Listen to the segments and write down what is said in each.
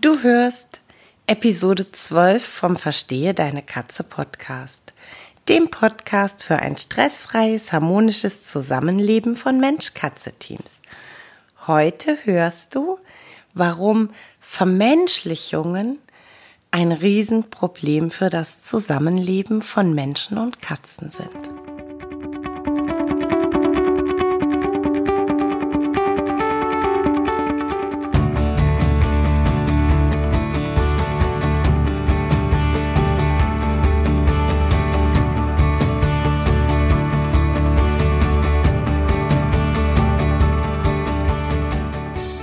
Du hörst Episode 12 vom Verstehe deine Katze Podcast, dem Podcast für ein stressfreies, harmonisches Zusammenleben von Mensch-Katze-Teams. Heute hörst du, warum Vermenschlichungen ein Riesenproblem für das Zusammenleben von Menschen und Katzen sind.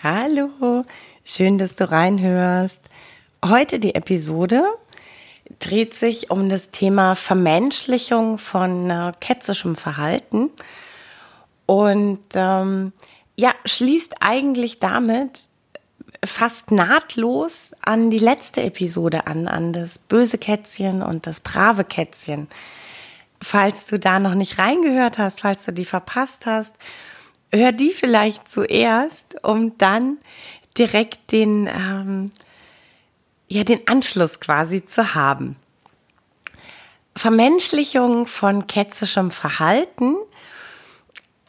Hallo, schön, dass du reinhörst. Heute die Episode dreht sich um das Thema Vermenschlichung von äh, ketzischem Verhalten und ähm, ja, schließt eigentlich damit fast nahtlos an die letzte Episode an, an das böse Kätzchen und das brave Kätzchen. Falls du da noch nicht reingehört hast, falls du die verpasst hast hör die vielleicht zuerst, um dann direkt den, ähm, ja, den Anschluss quasi zu haben. Vermenschlichung von ketzischem Verhalten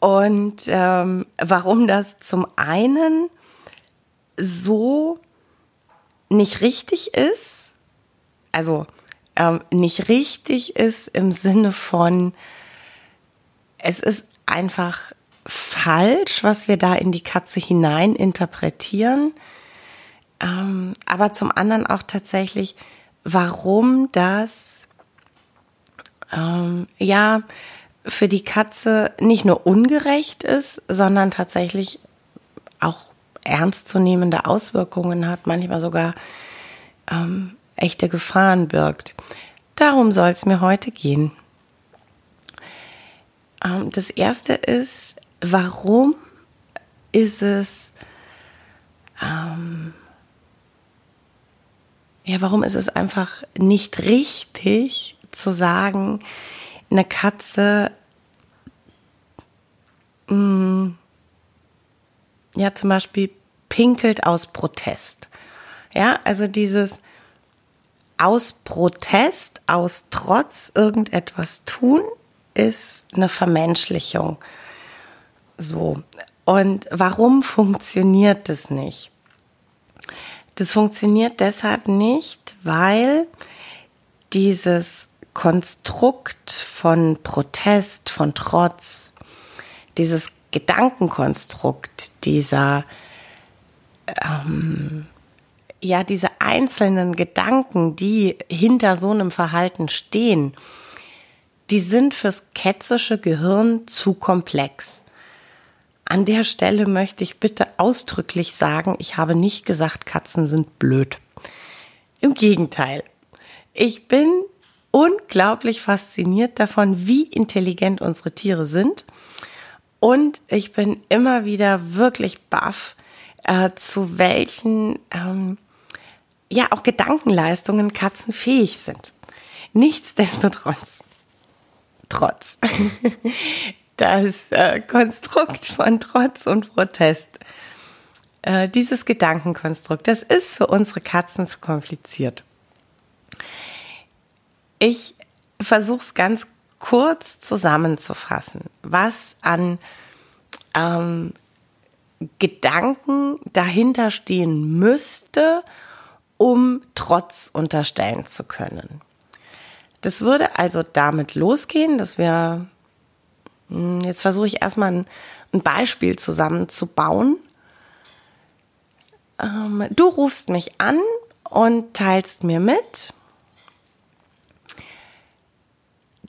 und ähm, warum das zum einen so nicht richtig ist, also ähm, nicht richtig ist im Sinne von, es ist einfach falsch, was wir da in die Katze hinein interpretieren. Ähm, aber zum anderen auch tatsächlich, warum das ähm, ja für die Katze nicht nur ungerecht ist, sondern tatsächlich auch ernstzunehmende Auswirkungen hat, manchmal sogar ähm, echte Gefahren birgt. Darum soll es mir heute gehen. Ähm, das erste ist, warum ist es, ähm, ja, warum ist es einfach nicht richtig zu sagen, eine Katze, mh, mm, ja, zum Beispiel pinkelt aus Protest. Ja, also dieses aus Protest, aus Trotz irgendetwas tun, ist eine Vermenschlichung. So. Und warum funktioniert das nicht? Das funktioniert deshalb nicht, weil dieses Konstrukt von Protest, von Trotz, dieses Gedankenkonstrukt dieser, ähm, ja, diese einzelnen Gedanken, die hinter so einem Verhalten stehen, die sind fürs ketzische Gehirn zu komplex. An der Stelle möchte ich bitte ausdrücklich sagen, ich habe nicht gesagt, Katzen sind blöd. Im Gegenteil. Ich bin unglaublich fasziniert davon, wie intelligent unsere Tiere sind. Und ich bin immer wieder wirklich baff, äh, zu welchen, ähm, ja, auch Gedankenleistungen Katzen fähig sind. Nichtsdestotrotz, trotz, das äh, Konstrukt von Trotz und Protest, äh, dieses Gedankenkonstrukt, das ist für unsere Katzen zu kompliziert. Ich versuche es ganz kurz zusammenzufassen, was an ähm, Gedanken dahinter stehen müsste, um Trotz unterstellen zu können. Das würde also damit losgehen, dass wir jetzt versuche ich erstmal ein, ein Beispiel zusammenzubauen. Ähm, du rufst mich an und teilst mir mit,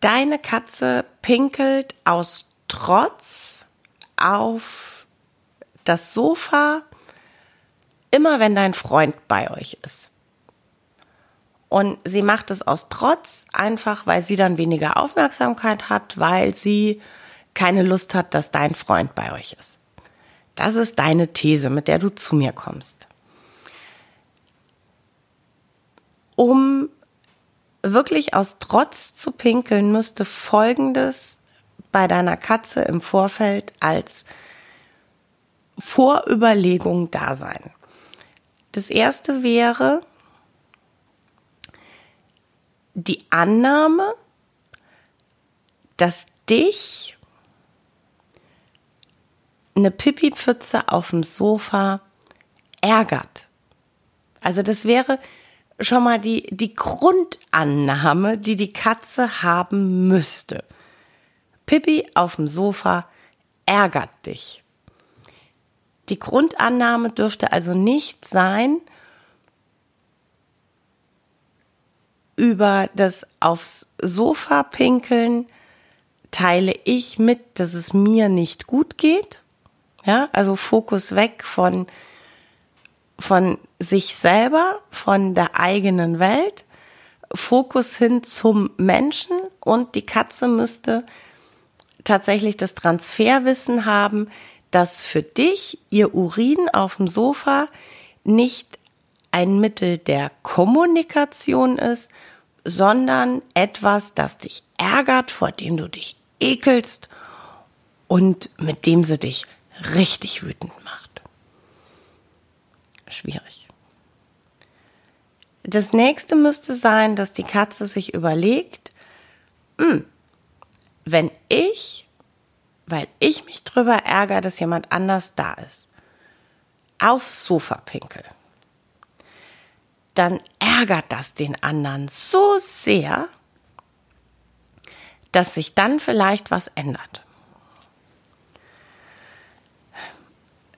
Deine Katze pinkelt aus Trotz auf das Sofa, immer wenn dein Freund bei euch ist. Und sie macht es aus Trotz, einfach weil sie dann weniger Aufmerksamkeit hat, weil sie keine Lust hat, dass dein Freund bei euch ist. Das ist deine These, mit der du zu mir kommst. Um wirklich aus Trotz zu pinkeln, müsste Folgendes bei deiner Katze im Vorfeld als Vorüberlegung da sein. Das erste wäre die Annahme, dass dich eine Pipi-Pfütze auf dem Sofa ärgert. Also das wäre schon mal die, die Grundannahme, die die Katze haben müsste. Pippi auf dem Sofa ärgert dich. Die Grundannahme dürfte also nicht sein, über das aufs Sofa pinkeln teile ich mit, dass es mir nicht gut geht. Ja, also Fokus weg von, von sich selber, von der eigenen Welt, Fokus hin zum Menschen. Und die Katze müsste tatsächlich das Transferwissen haben, dass für dich ihr Urin auf dem Sofa nicht ein Mittel der Kommunikation ist, sondern etwas, das dich ärgert, vor dem du dich ekelst und mit dem sie dich richtig wütend macht. Schwierig. Das nächste müsste sein, dass die Katze sich überlegt, hm, wenn ich, weil ich mich drüber ärgere, dass jemand anders da ist, aufs Sofa pinkel, dann ärgert das den anderen so sehr, dass sich dann vielleicht was ändert.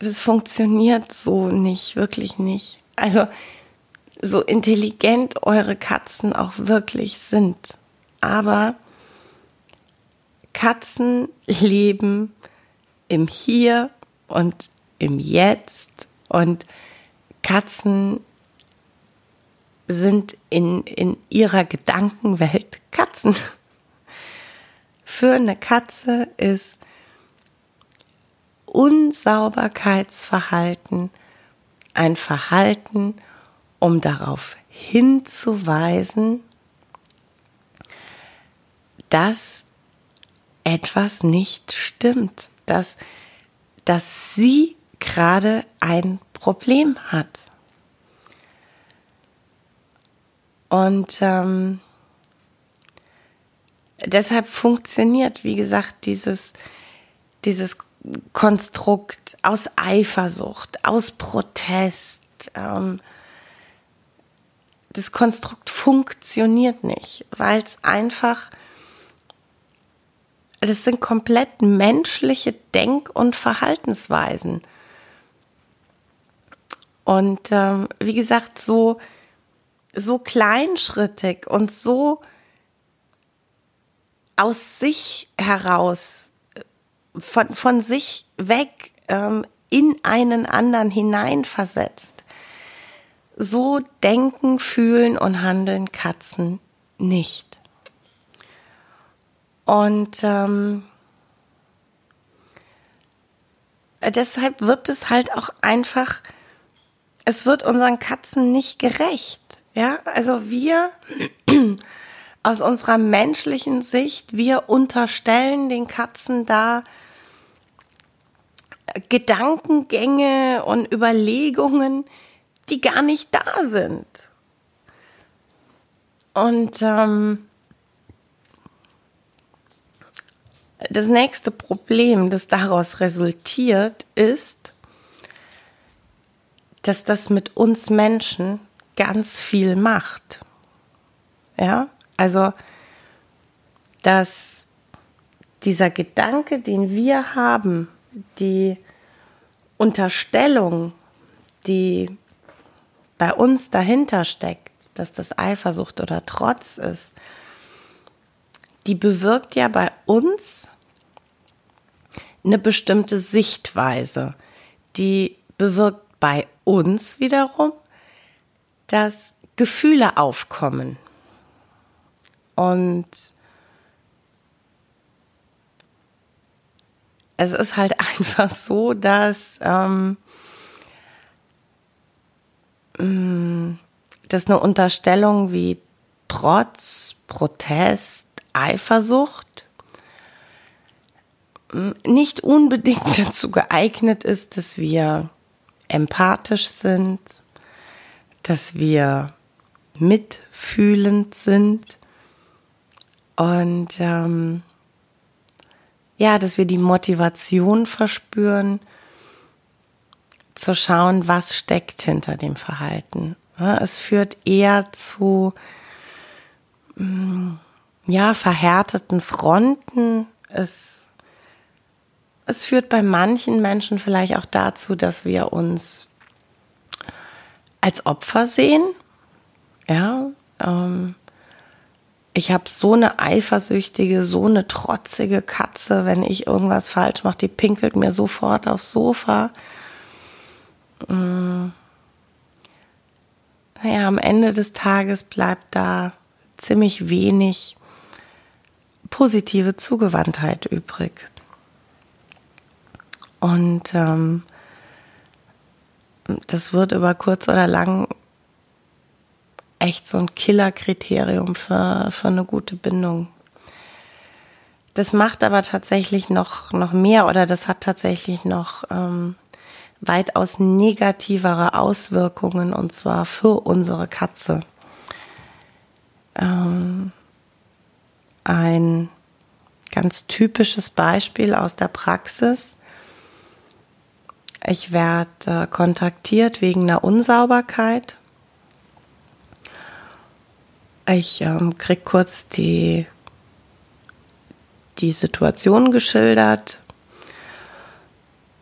Das funktioniert so nicht, wirklich nicht. Also so intelligent eure Katzen auch wirklich sind. Aber Katzen leben im Hier und im Jetzt und Katzen sind in, in ihrer Gedankenwelt Katzen. Für eine Katze ist Unsauberkeitsverhalten ein Verhalten, um darauf hinzuweisen, dass etwas nicht stimmt, dass, dass sie gerade ein Problem hat. Und ähm, deshalb funktioniert, wie gesagt, dieses, dieses Konstrukt aus Eifersucht, aus Protest. Ähm, das Konstrukt funktioniert nicht, weil es einfach, das sind komplett menschliche Denk- und Verhaltensweisen. Und ähm, wie gesagt, so so kleinschrittig und so aus sich heraus, von, von sich weg ähm, in einen anderen hineinversetzt. So denken, fühlen und handeln Katzen nicht. Und ähm, deshalb wird es halt auch einfach, es wird unseren Katzen nicht gerecht. Ja, also wir aus unserer menschlichen Sicht, wir unterstellen den Katzen da Gedankengänge und Überlegungen, die gar nicht da sind. Und ähm, das nächste Problem, das daraus resultiert, ist, dass das mit uns Menschen ganz viel macht. Ja, also, dass dieser Gedanke, den wir haben, die Unterstellung, die bei uns dahinter steckt, dass das Eifersucht oder Trotz ist, die bewirkt ja bei uns eine bestimmte Sichtweise. Die bewirkt bei uns wiederum, dass Gefühle aufkommen. Und es ist halt einfach so, dass ähm, mm, das eine Unterstellung wie Trotz, Protest, Eifersucht mm, nicht unbedingt dazu geeignet ist, dass wir empathisch sind, dass wir mitfühlend sind. Und ähm, ja, dass wir die Motivation verspüren, zu schauen, was steckt hinter dem Verhalten. Es führt eher zu mm, ja, verhärteten Fronten. Es, es führt bei manchen Menschen vielleicht auch dazu, dass wir uns als Opfer sehen. Ja, ähm, ich habe so eine eifersüchtige, so eine trotzige Katze, wenn ich irgendwas falsch mache, die pinkelt mir sofort aufs Sofa. Mm. Naja, am Ende des Tages bleibt da ziemlich wenig positive Zugewandtheit übrig. Und ähm, das wird über kurz oder lang echt so ein Killerkriterium für, für eine gute Bindung. Das macht aber tatsächlich noch, noch mehr oder das hat tatsächlich noch ähm, weitaus negativere Auswirkungen und zwar für unsere Katze. Ähm, ein ganz typisches Beispiel aus der Praxis. Ich werde äh, kontaktiert wegen einer Unsauberkeit ich ähm, krieg kurz die, die Situation geschildert.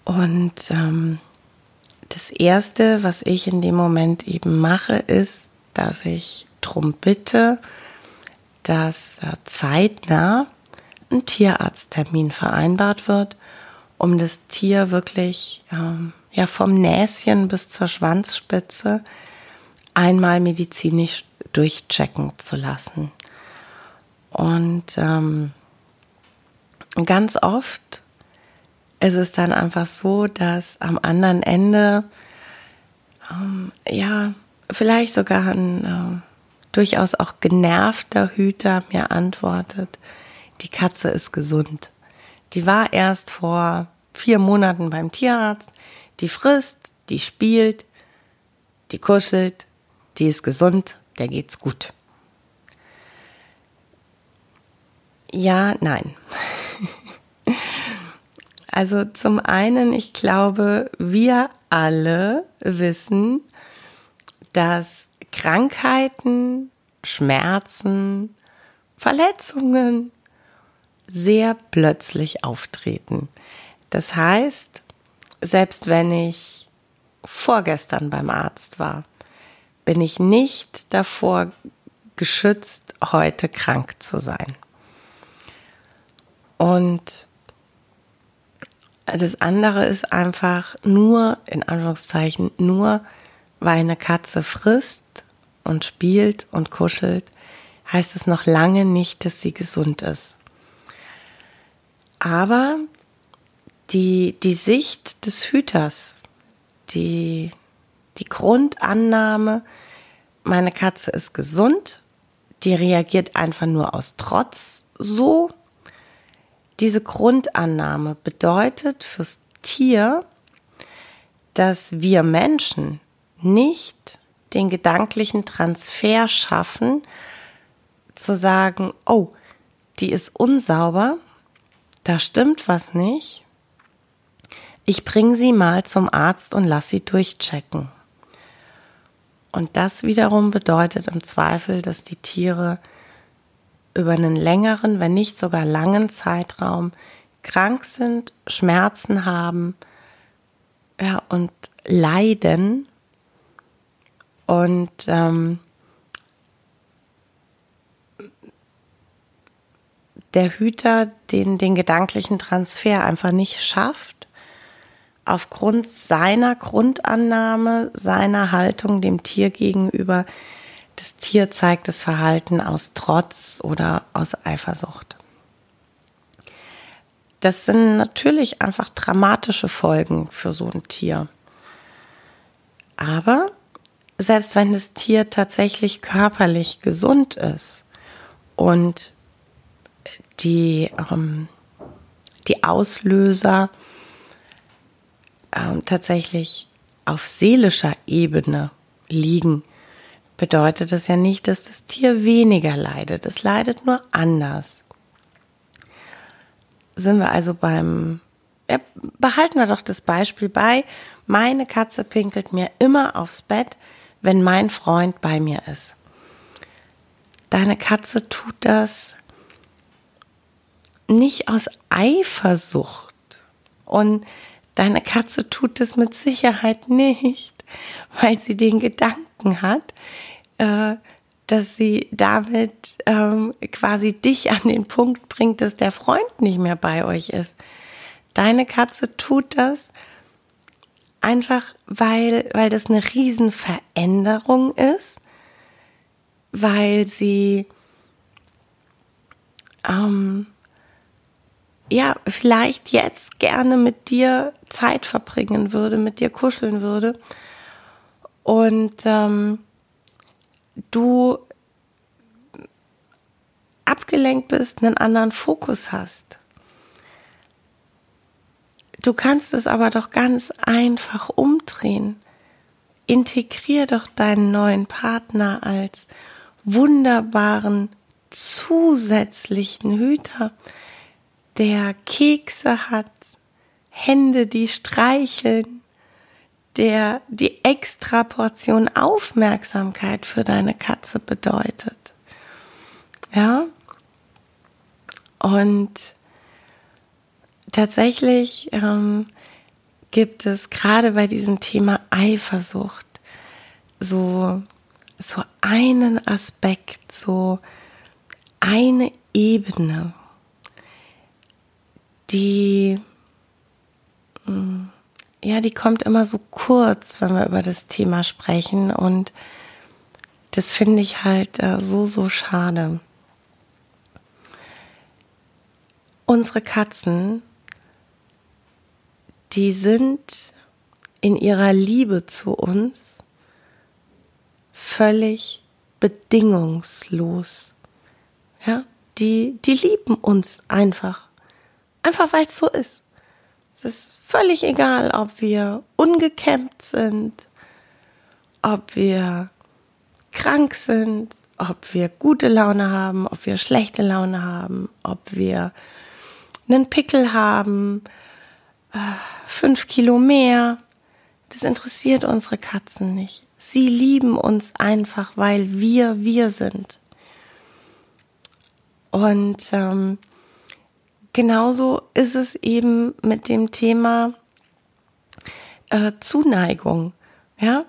Und ähm, das Erste, was ich in dem Moment eben mache, ist, dass ich drum bitte, dass äh, zeitnah ein Tierarzttermin vereinbart wird, um das Tier wirklich ähm, ja vom Näschen bis zur Schwanzspitze einmal medizinisch durchchecken zu lassen. Und ähm, ganz oft ist es dann einfach so, dass am anderen Ende ähm, ja vielleicht sogar ein äh, durchaus auch genervter Hüter mir antwortet, die Katze ist gesund. Die war erst vor vier Monaten beim Tierarzt, die frisst, die spielt, die kuschelt, die ist gesund, der geht's gut. Ja, nein. Also zum einen, ich glaube, wir alle wissen, dass Krankheiten, Schmerzen, Verletzungen sehr plötzlich auftreten. Das heißt, selbst wenn ich vorgestern beim Arzt war, bin ich nicht davor geschützt, heute krank zu sein. Und das andere ist einfach nur, in Anführungszeichen, nur weil eine Katze frisst und spielt und kuschelt, heißt es noch lange nicht, dass sie gesund ist. Aber die, die Sicht des Hüters, die die Grundannahme, meine Katze ist gesund, die reagiert einfach nur aus Trotz so. Diese Grundannahme bedeutet fürs Tier, dass wir Menschen nicht den gedanklichen Transfer schaffen, zu sagen, oh, die ist unsauber, da stimmt was nicht. Ich bringe sie mal zum Arzt und lass sie durchchecken. Und das wiederum bedeutet im Zweifel, dass die Tiere über einen längeren, wenn nicht sogar langen Zeitraum krank sind, Schmerzen haben ja, und leiden. Und ähm, der Hüter den, den gedanklichen Transfer einfach nicht schafft, aufgrund seiner Grundannahme, seiner Haltung dem Tier gegenüber, das Tier zeigt das Verhalten aus Trotz oder aus Eifersucht. Das sind natürlich einfach dramatische Folgen für so ein Tier. Aber selbst wenn das Tier tatsächlich körperlich gesund ist und die, ähm, die Auslöser ähm, tatsächlich auf seelischer Ebene liegen, bedeutet das ja nicht, dass das Tier weniger leidet. Es leidet nur anders. Sind wir also beim, ja, behalten wir doch das Beispiel bei, meine Katze pinkelt mir immer aufs Bett, wenn mein Freund bei mir ist. Deine Katze tut das nicht aus Eifersucht. Und deine Katze tut es mit Sicherheit nicht, weil sie den Gedanken hat, äh, dass sie damit ähm, quasi dich an den Punkt bringt, dass der Freund nicht mehr bei euch ist. Deine Katze tut das einfach, weil, weil das eine Riesenveränderung ist, weil sie ähm, ja, vielleicht jetzt gerne mit dir Zeit verbringen würde, mit dir kuscheln würde. Und ähm, du abgelenkt bist, einen anderen Fokus hast. Du kannst es aber doch ganz einfach umdrehen. Integrier doch deinen neuen Partner als wunderbaren zusätzlichen Hüter, der Kekse hat, Hände, die streicheln, der die extra Portion Aufmerksamkeit für deine Katze bedeutet. Ja? Und tatsächlich ähm, gibt es gerade bei diesem Thema Eifersucht so, so einen Aspekt, so eine Ebene, die, mm, ja, die kommt immer so kurz, wenn wir über das Thema sprechen und das finde ich halt äh, so, so schade. Unsere Katzen, die sind in ihrer Liebe zu uns völlig bedingungslos. Ja, die, die lieben uns einfach. Einfach weil es so ist. Es ist völlig egal, ob wir ungekämmt sind, ob wir krank sind, ob wir gute Laune haben, ob wir schlechte Laune haben, ob wir einen Pickel haben, äh, fünf Kilo mehr. Das interessiert unsere Katzen nicht. Sie lieben uns einfach, weil wir wir sind. Und ähm, genauso ist es eben mit dem Thema äh, Zuneigung. Ja,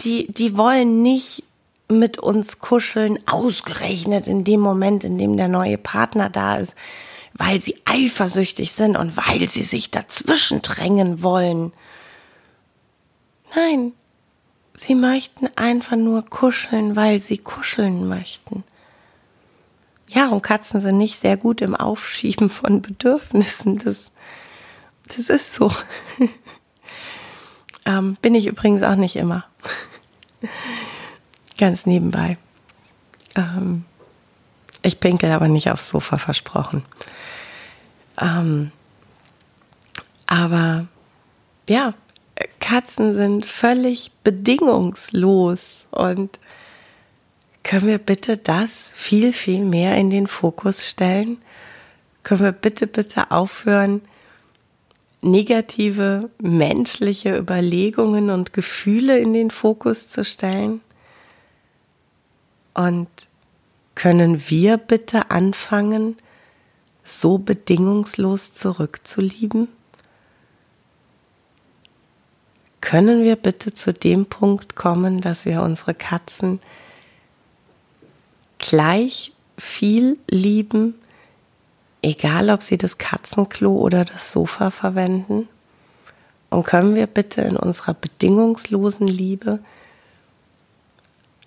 die, die wollen nicht mit uns kuscheln, ausgerechnet in dem Moment, in dem der neue Partner da ist, weil sie eifersüchtig sind und weil sie sich dazwischen drängen wollen. Nein, sie möchten einfach nur kuscheln, weil sie kuscheln möchten. Ja, und Katzen sind nicht sehr gut im Aufschieben von Bedürfnissen. Das, das ist so. ähm, bin ich übrigens auch nicht immer. Ganz nebenbei. Ähm, ich pinkel aber nicht aufs Sofa versprochen. Ähm, aber ja, Katzen sind völlig bedingungslos und können wir bitte das viel, viel mehr in den Fokus stellen? Können wir bitte, bitte aufhören, negative menschliche Überlegungen und Gefühle in den Fokus zu stellen? Und können wir bitte anfangen, so bedingungslos zurückzulieben? Können wir bitte zu dem Punkt kommen, dass wir unsere Katzen gleich viel lieben egal ob sie das Katzenklo oder das Sofa verwenden? Und können wir bitte in unserer bedingungslosen Liebe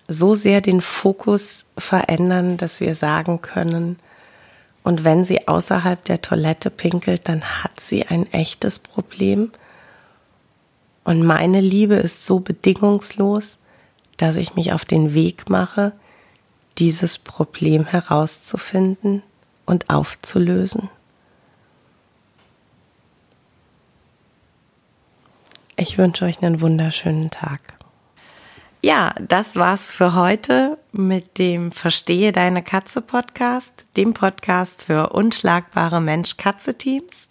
so sehr den Fokus verändern, dass wir sagen können, und wenn sie außerhalb der Toilette pinkelt, dann hat sie ein echtes Problem. Und meine Liebe ist so bedingungslos, dass ich mich auf den Weg mache, dieses Problem herauszufinden und aufzulösen. Ich wünsche euch einen wunderschönen Tag. Ja, das war's für heute mit dem Verstehe deine Katze Podcast, dem Podcast für unschlagbare Mensch-Katze-Teams.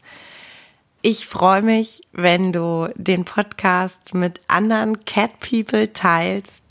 Ich freue mich, wenn du den Podcast mit anderen Cat People teilst,